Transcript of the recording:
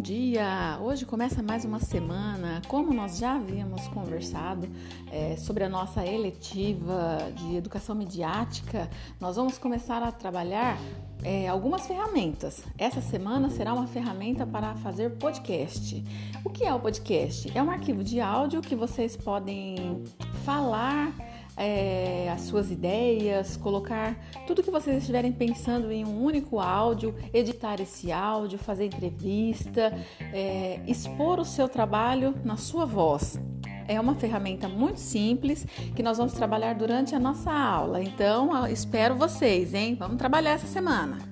dia! Hoje começa mais uma semana. Como nós já havíamos conversado é, sobre a nossa eletiva de educação midiática, nós vamos começar a trabalhar é, algumas ferramentas. Essa semana será uma ferramenta para fazer podcast. O que é o podcast? É um arquivo de áudio que vocês podem falar é, as suas ideias, colocar tudo que vocês estiverem pensando em um único áudio, editar esse áudio, fazer entrevista, é, expor o seu trabalho na sua voz. É uma ferramenta muito simples que nós vamos trabalhar durante a nossa aula. Então, espero vocês, hein? Vamos trabalhar essa semana.